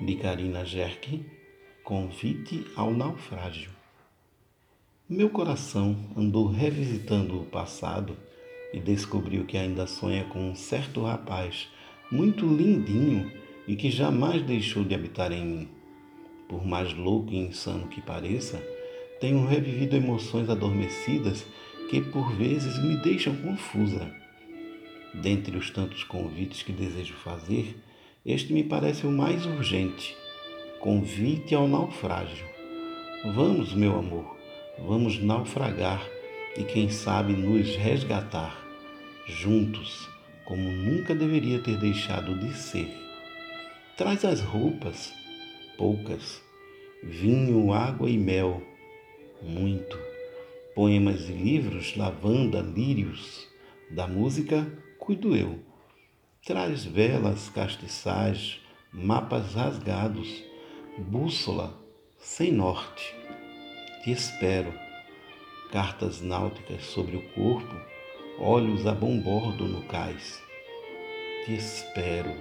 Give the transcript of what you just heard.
de Karina Jerk, Convite ao Naufrágio. Meu coração andou revisitando o passado e descobriu que ainda sonha com um certo rapaz muito lindinho e que jamais deixou de habitar em mim. Por mais louco e insano que pareça, tenho revivido emoções adormecidas que por vezes me deixam confusa. Dentre os tantos convites que desejo fazer, este me parece o mais urgente. Convite ao naufrágio. Vamos, meu amor, vamos naufragar e quem sabe nos resgatar, juntos, como nunca deveria ter deixado de ser. Traz as roupas, poucas, vinho, água e mel, muito, poemas e livros, lavanda, lírios, da música cuido eu Traz velas castiçais, mapas rasgados, bússola sem norte. Te espero. Cartas náuticas sobre o corpo, olhos a bom bordo no cais. Te espero.